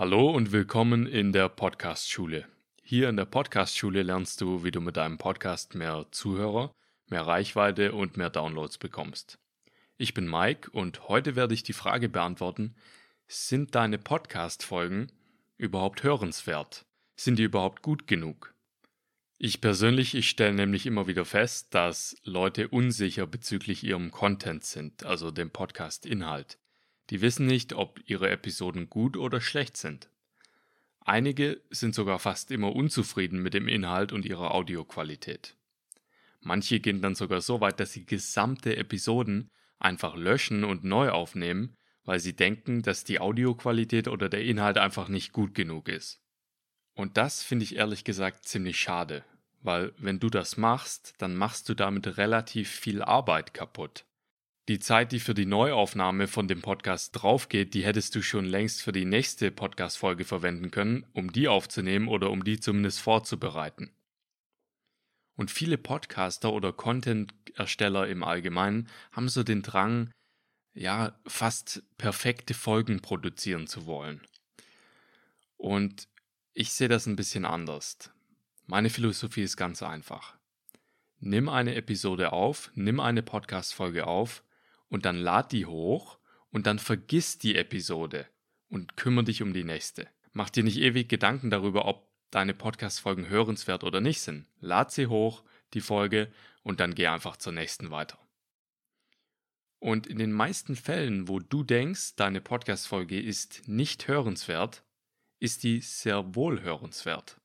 Hallo und willkommen in der Podcast-Schule. Hier in der Podcast-Schule lernst du, wie du mit deinem Podcast mehr Zuhörer, mehr Reichweite und mehr Downloads bekommst. Ich bin Mike und heute werde ich die Frage beantworten, sind deine Podcast-Folgen überhaupt hörenswert? Sind die überhaupt gut genug? Ich persönlich, ich stelle nämlich immer wieder fest, dass Leute unsicher bezüglich ihrem Content sind, also dem Podcast-Inhalt. Die wissen nicht, ob ihre Episoden gut oder schlecht sind. Einige sind sogar fast immer unzufrieden mit dem Inhalt und ihrer Audioqualität. Manche gehen dann sogar so weit, dass sie gesamte Episoden einfach löschen und neu aufnehmen, weil sie denken, dass die Audioqualität oder der Inhalt einfach nicht gut genug ist. Und das finde ich ehrlich gesagt ziemlich schade, weil wenn du das machst, dann machst du damit relativ viel Arbeit kaputt. Die Zeit, die für die Neuaufnahme von dem Podcast draufgeht, die hättest du schon längst für die nächste Podcast-Folge verwenden können, um die aufzunehmen oder um die zumindest vorzubereiten. Und viele Podcaster oder Content-Ersteller im Allgemeinen haben so den Drang, ja, fast perfekte Folgen produzieren zu wollen. Und ich sehe das ein bisschen anders. Meine Philosophie ist ganz einfach. Nimm eine Episode auf, nimm eine Podcast-Folge auf und dann lad die hoch und dann vergiss die Episode und kümmere dich um die nächste. Mach dir nicht ewig Gedanken darüber, ob deine Podcast-Folgen hörenswert oder nicht sind. Lad sie hoch, die Folge, und dann geh einfach zur nächsten weiter. Und in den meisten Fällen, wo du denkst, deine Podcast-Folge ist nicht hörenswert, ist die sehr wohl hörenswert.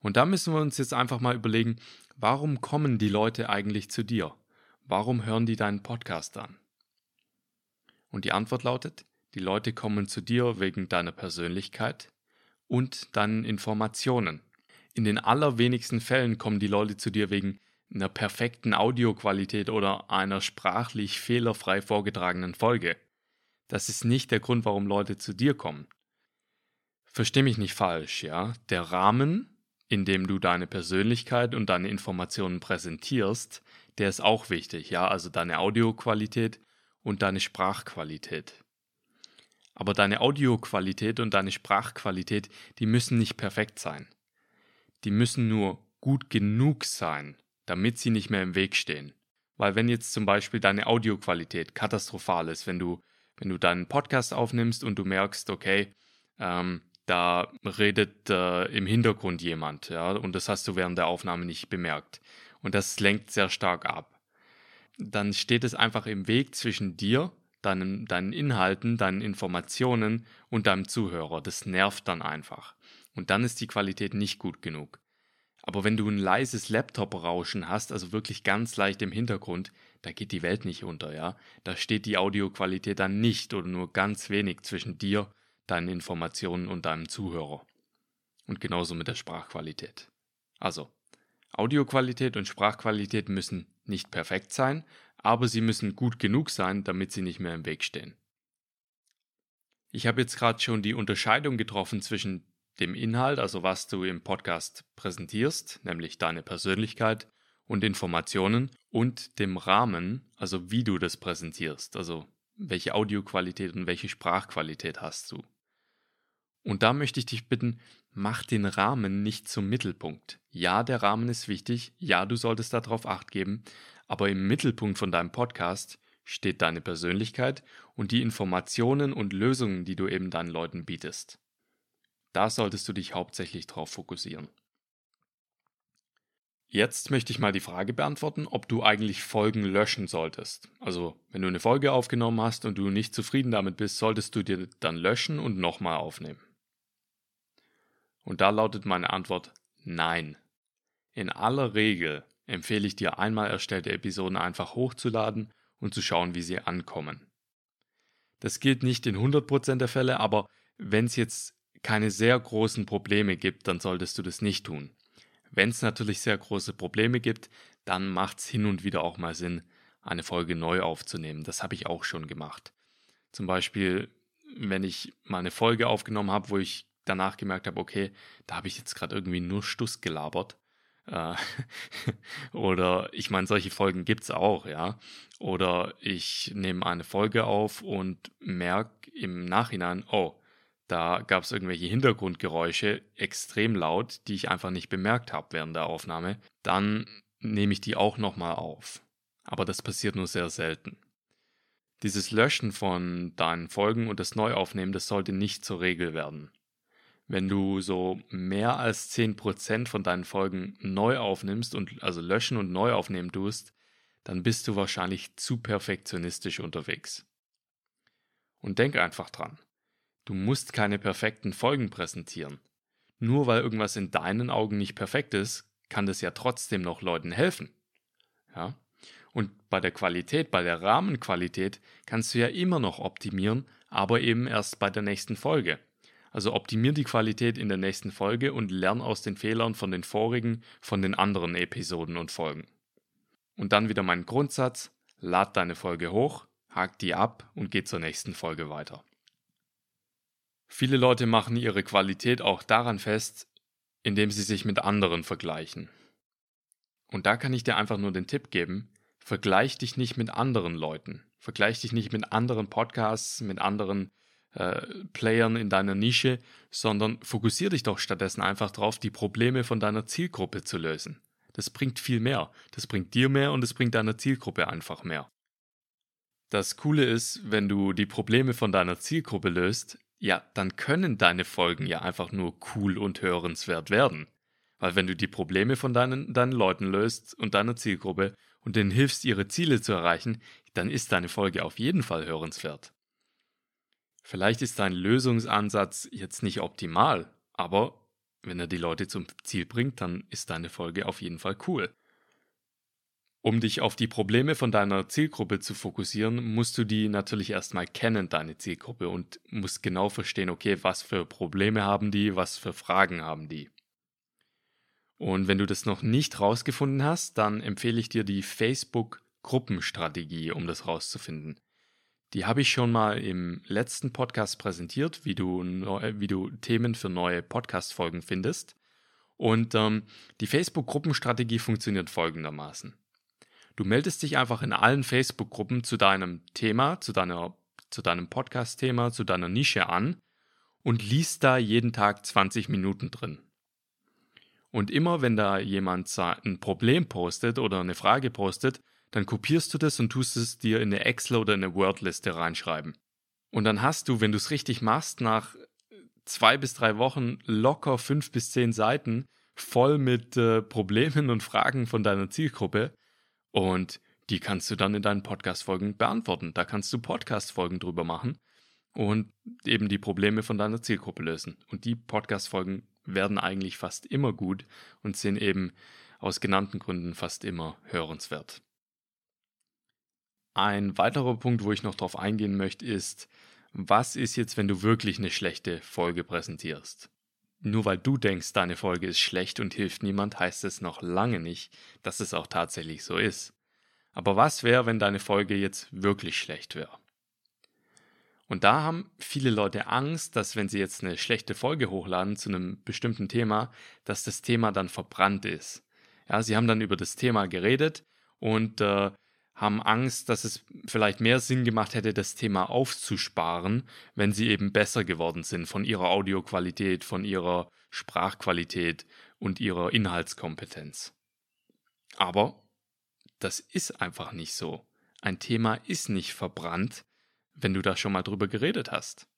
Und da müssen wir uns jetzt einfach mal überlegen, warum kommen die Leute eigentlich zu dir? Warum hören die deinen Podcast an? Und die Antwort lautet, die Leute kommen zu dir wegen deiner Persönlichkeit und deinen Informationen. In den allerwenigsten Fällen kommen die Leute zu dir wegen einer perfekten Audioqualität oder einer sprachlich fehlerfrei vorgetragenen Folge. Das ist nicht der Grund, warum Leute zu dir kommen. Versteh mich nicht falsch, ja? Der Rahmen, in dem du deine Persönlichkeit und deine Informationen präsentierst, der ist auch wichtig, ja, also deine Audioqualität und deine Sprachqualität. Aber deine Audioqualität und deine Sprachqualität, die müssen nicht perfekt sein. Die müssen nur gut genug sein, damit sie nicht mehr im Weg stehen. Weil wenn jetzt zum Beispiel deine Audioqualität katastrophal ist, wenn du, wenn du deinen Podcast aufnimmst und du merkst, okay, ähm, da redet äh, im Hintergrund jemand, ja, und das hast du während der Aufnahme nicht bemerkt und das lenkt sehr stark ab. Dann steht es einfach im Weg zwischen dir, deinen, deinen Inhalten, deinen Informationen und deinem Zuhörer. Das nervt dann einfach. Und dann ist die Qualität nicht gut genug. Aber wenn du ein leises Laptop-Rauschen hast, also wirklich ganz leicht im Hintergrund, da geht die Welt nicht unter, ja. Da steht die Audioqualität dann nicht oder nur ganz wenig zwischen dir, deinen Informationen und deinem Zuhörer. Und genauso mit der Sprachqualität. Also, Audioqualität und Sprachqualität müssen nicht perfekt sein, aber sie müssen gut genug sein, damit sie nicht mehr im Weg stehen. Ich habe jetzt gerade schon die Unterscheidung getroffen zwischen dem Inhalt, also was du im Podcast präsentierst, nämlich deine Persönlichkeit und Informationen, und dem Rahmen, also wie du das präsentierst, also welche Audioqualität und welche Sprachqualität hast du. Und da möchte ich dich bitten, mach den Rahmen nicht zum Mittelpunkt. Ja, der Rahmen ist wichtig, ja, du solltest darauf acht geben, aber im Mittelpunkt von deinem Podcast steht deine Persönlichkeit und die Informationen und Lösungen, die du eben deinen Leuten bietest. Da solltest du dich hauptsächlich drauf fokussieren. Jetzt möchte ich mal die Frage beantworten, ob du eigentlich Folgen löschen solltest. Also, wenn du eine Folge aufgenommen hast und du nicht zufrieden damit bist, solltest du dir dann löschen und nochmal aufnehmen. Und da lautet meine Antwort Nein. In aller Regel empfehle ich dir einmal erstellte Episoden einfach hochzuladen und zu schauen, wie sie ankommen. Das gilt nicht in 100% der Fälle, aber wenn es jetzt keine sehr großen Probleme gibt, dann solltest du das nicht tun. Wenn es natürlich sehr große Probleme gibt, dann macht es hin und wieder auch mal Sinn, eine Folge neu aufzunehmen. Das habe ich auch schon gemacht. Zum Beispiel, wenn ich mal eine Folge aufgenommen habe, wo ich danach gemerkt habe, okay, da habe ich jetzt gerade irgendwie nur Stuss gelabert. Äh, oder ich meine, solche Folgen gibt es auch, ja. Oder ich nehme eine Folge auf und merke im Nachhinein, oh, da gab es irgendwelche Hintergrundgeräusche, extrem laut, die ich einfach nicht bemerkt habe während der Aufnahme, dann nehme ich die auch nochmal auf. Aber das passiert nur sehr selten. Dieses Löschen von deinen Folgen und das Neuaufnehmen, das sollte nicht zur Regel werden. Wenn du so mehr als 10% von deinen Folgen neu aufnimmst und also löschen und neu aufnehmen tust, dann bist du wahrscheinlich zu perfektionistisch unterwegs. Und denk einfach dran. Du musst keine perfekten Folgen präsentieren. Nur weil irgendwas in deinen Augen nicht perfekt ist, kann das ja trotzdem noch Leuten helfen. Ja? Und bei der Qualität, bei der Rahmenqualität kannst du ja immer noch optimieren, aber eben erst bei der nächsten Folge. Also optimier die Qualität in der nächsten Folge und lern aus den Fehlern von den vorigen, von den anderen Episoden und Folgen. Und dann wieder mein Grundsatz, lad deine Folge hoch, hakt die ab und geh zur nächsten Folge weiter. Viele Leute machen ihre Qualität auch daran fest, indem sie sich mit anderen vergleichen. Und da kann ich dir einfach nur den Tipp geben, vergleich dich nicht mit anderen Leuten. Vergleich dich nicht mit anderen Podcasts, mit anderen äh, Playern in deiner Nische, sondern fokussiere dich doch stattdessen einfach darauf, die Probleme von deiner Zielgruppe zu lösen. Das bringt viel mehr. Das bringt dir mehr und es bringt deiner Zielgruppe einfach mehr. Das Coole ist, wenn du die Probleme von deiner Zielgruppe löst, ja, dann können deine Folgen ja einfach nur cool und hörenswert werden. Weil wenn du die Probleme von deinen, deinen Leuten löst und deiner Zielgruppe und denen hilfst, ihre Ziele zu erreichen, dann ist deine Folge auf jeden Fall hörenswert. Vielleicht ist dein Lösungsansatz jetzt nicht optimal, aber wenn er die Leute zum Ziel bringt, dann ist deine Folge auf jeden Fall cool. Um dich auf die Probleme von deiner Zielgruppe zu fokussieren, musst du die natürlich erstmal kennen, deine Zielgruppe, und musst genau verstehen, okay, was für Probleme haben die, was für Fragen haben die. Und wenn du das noch nicht rausgefunden hast, dann empfehle ich dir die Facebook-Gruppenstrategie, um das rauszufinden. Die habe ich schon mal im letzten Podcast präsentiert, wie du, wie du Themen für neue Podcast-Folgen findest. Und ähm, die Facebook-Gruppenstrategie funktioniert folgendermaßen. Du meldest dich einfach in allen Facebook-Gruppen zu deinem Thema, zu, deiner, zu deinem Podcast-Thema, zu deiner Nische an und liest da jeden Tag 20 Minuten drin. Und immer wenn da jemand ein Problem postet oder eine Frage postet, dann kopierst du das und tust es dir in eine Excel oder eine Word-Liste reinschreiben. Und dann hast du, wenn du es richtig machst, nach zwei bis drei Wochen locker fünf bis zehn Seiten voll mit äh, Problemen und Fragen von deiner Zielgruppe, und die kannst du dann in deinen Podcast-Folgen beantworten. Da kannst du Podcast-Folgen drüber machen und eben die Probleme von deiner Zielgruppe lösen. Und die Podcast-Folgen werden eigentlich fast immer gut und sind eben aus genannten Gründen fast immer hörenswert. Ein weiterer Punkt, wo ich noch darauf eingehen möchte, ist, was ist jetzt, wenn du wirklich eine schlechte Folge präsentierst? Nur weil du denkst, deine Folge ist schlecht und hilft niemand, heißt es noch lange nicht, dass es auch tatsächlich so ist. Aber was wäre, wenn deine Folge jetzt wirklich schlecht wäre? Und da haben viele Leute Angst, dass wenn sie jetzt eine schlechte Folge hochladen zu einem bestimmten Thema, dass das Thema dann verbrannt ist. Ja, sie haben dann über das Thema geredet und äh, haben Angst, dass es vielleicht mehr Sinn gemacht hätte, das Thema aufzusparen, wenn sie eben besser geworden sind von ihrer Audioqualität, von ihrer Sprachqualität und ihrer Inhaltskompetenz. Aber das ist einfach nicht so. Ein Thema ist nicht verbrannt, wenn du da schon mal drüber geredet hast.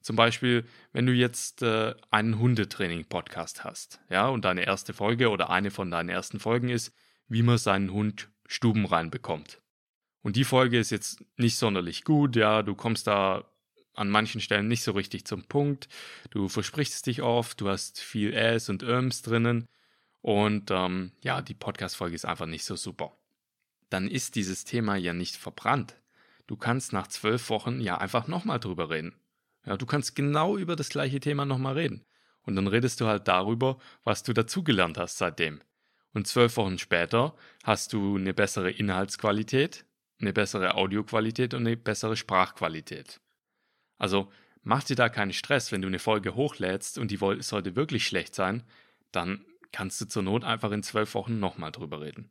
Zum Beispiel, wenn du jetzt äh, einen Hundetraining-Podcast hast, ja, und deine erste Folge oder eine von deinen ersten Folgen ist, wie man seinen Hund Stuben reinbekommt. Und die Folge ist jetzt nicht sonderlich gut, ja, du kommst da an manchen Stellen nicht so richtig zum Punkt, du versprichst dich oft, du hast viel Äs und Öms drinnen und ähm, ja, die Podcast-Folge ist einfach nicht so super. Dann ist dieses Thema ja nicht verbrannt. Du kannst nach zwölf Wochen ja einfach nochmal drüber reden. Ja, du kannst genau über das gleiche Thema nochmal reden. Und dann redest du halt darüber, was du dazugelernt hast seitdem. Und zwölf Wochen später hast du eine bessere Inhaltsqualität, eine bessere Audioqualität und eine bessere Sprachqualität. Also mach dir da keinen Stress, wenn du eine Folge hochlädst und die sollte wirklich schlecht sein, dann kannst du zur Not einfach in zwölf Wochen nochmal drüber reden.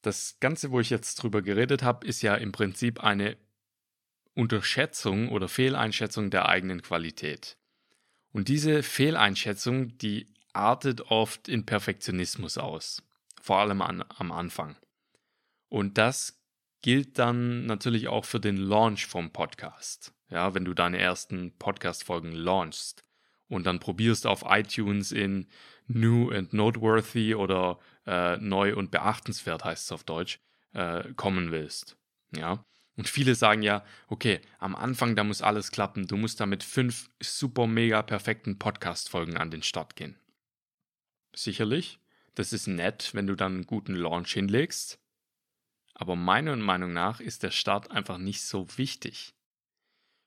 Das Ganze, wo ich jetzt drüber geredet habe, ist ja im Prinzip eine Unterschätzung oder Fehleinschätzung der eigenen Qualität. Und diese Fehleinschätzung, die artet oft in Perfektionismus aus, vor allem an, am Anfang. Und das gilt dann natürlich auch für den Launch vom Podcast. Ja, wenn du deine ersten Podcast-Folgen launchst und dann probierst auf iTunes in New and Noteworthy oder äh, neu und beachtenswert heißt es auf Deutsch, äh, kommen willst. Ja. Und viele sagen ja, okay, am Anfang, da muss alles klappen. Du musst da mit fünf super mega perfekten Podcast-Folgen an den Start gehen. Sicherlich, das ist nett, wenn du dann einen guten Launch hinlegst. Aber meiner Meinung nach ist der Start einfach nicht so wichtig.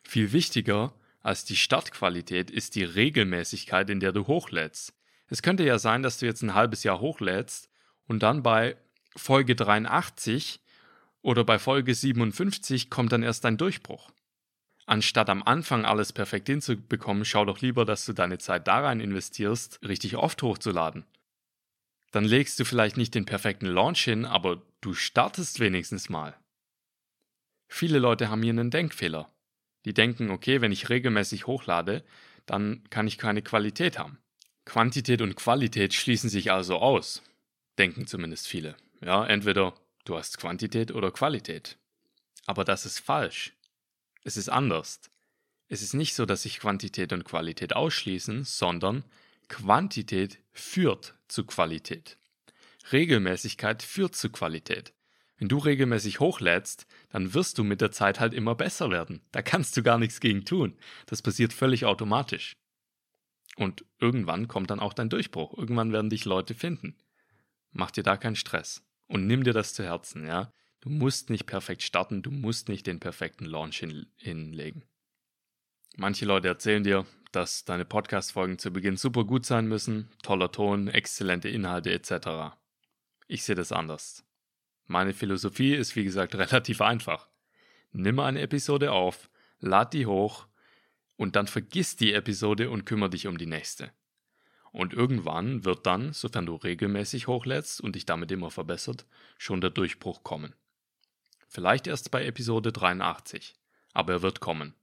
Viel wichtiger als die Startqualität ist die Regelmäßigkeit, in der du hochlädst. Es könnte ja sein, dass du jetzt ein halbes Jahr hochlädst und dann bei Folge 83 oder bei Folge 57 kommt dann erst dein Durchbruch. Anstatt am Anfang alles perfekt hinzubekommen, schau doch lieber, dass du deine Zeit da rein investierst, richtig oft hochzuladen. Dann legst du vielleicht nicht den perfekten Launch hin, aber du startest wenigstens mal. Viele Leute haben hier einen Denkfehler. Die denken, okay, wenn ich regelmäßig hochlade, dann kann ich keine Qualität haben. Quantität und Qualität schließen sich also aus, denken zumindest viele. Ja, entweder du hast Quantität oder Qualität. Aber das ist falsch. Es ist anders. Es ist nicht so, dass sich Quantität und Qualität ausschließen, sondern Quantität führt zu Qualität. Regelmäßigkeit führt zu Qualität. Wenn du regelmäßig hochlädst, dann wirst du mit der Zeit halt immer besser werden. Da kannst du gar nichts gegen tun. Das passiert völlig automatisch. Und irgendwann kommt dann auch dein Durchbruch. Irgendwann werden dich Leute finden. Mach dir da keinen Stress. Und nimm dir das zu Herzen, ja. Du musst nicht perfekt starten, du musst nicht den perfekten Launch hin hinlegen. Manche Leute erzählen dir, dass deine Podcast-Folgen zu Beginn super gut sein müssen, toller Ton, exzellente Inhalte etc. Ich sehe das anders. Meine Philosophie ist wie gesagt relativ einfach. Nimm eine Episode auf, lad die hoch und dann vergiss die Episode und kümmere dich um die nächste. Und irgendwann wird dann, sofern du regelmäßig hochlädst und dich damit immer verbessert, schon der Durchbruch kommen. Vielleicht erst bei Episode 83, aber er wird kommen.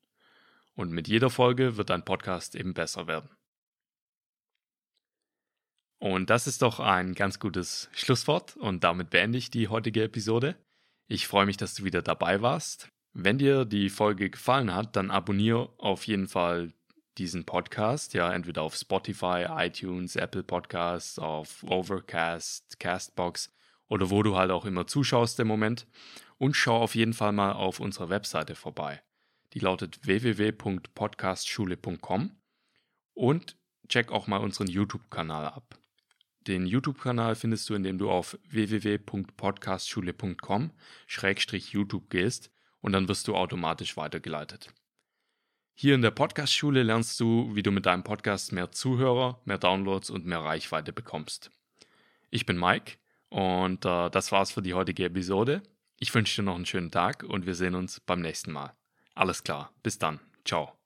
Und mit jeder Folge wird dein Podcast eben besser werden. Und das ist doch ein ganz gutes Schlusswort und damit beende ich die heutige Episode. Ich freue mich, dass du wieder dabei warst. Wenn dir die Folge gefallen hat, dann abonniere auf jeden Fall diesen Podcast, ja, entweder auf Spotify, iTunes, Apple Podcasts, auf Overcast, Castbox oder wo du halt auch immer zuschaust im Moment. Und schau auf jeden Fall mal auf unserer Webseite vorbei. Die lautet www.podcastschule.com und check auch mal unseren YouTube-Kanal ab. Den YouTube-Kanal findest du, indem du auf www.podcastschule.com-youtube gehst und dann wirst du automatisch weitergeleitet. Hier in der Podcast-Schule lernst du, wie du mit deinem Podcast mehr Zuhörer, mehr Downloads und mehr Reichweite bekommst. Ich bin Mike und äh, das war's für die heutige Episode. Ich wünsche dir noch einen schönen Tag und wir sehen uns beim nächsten Mal. Alles klar, bis dann. Ciao.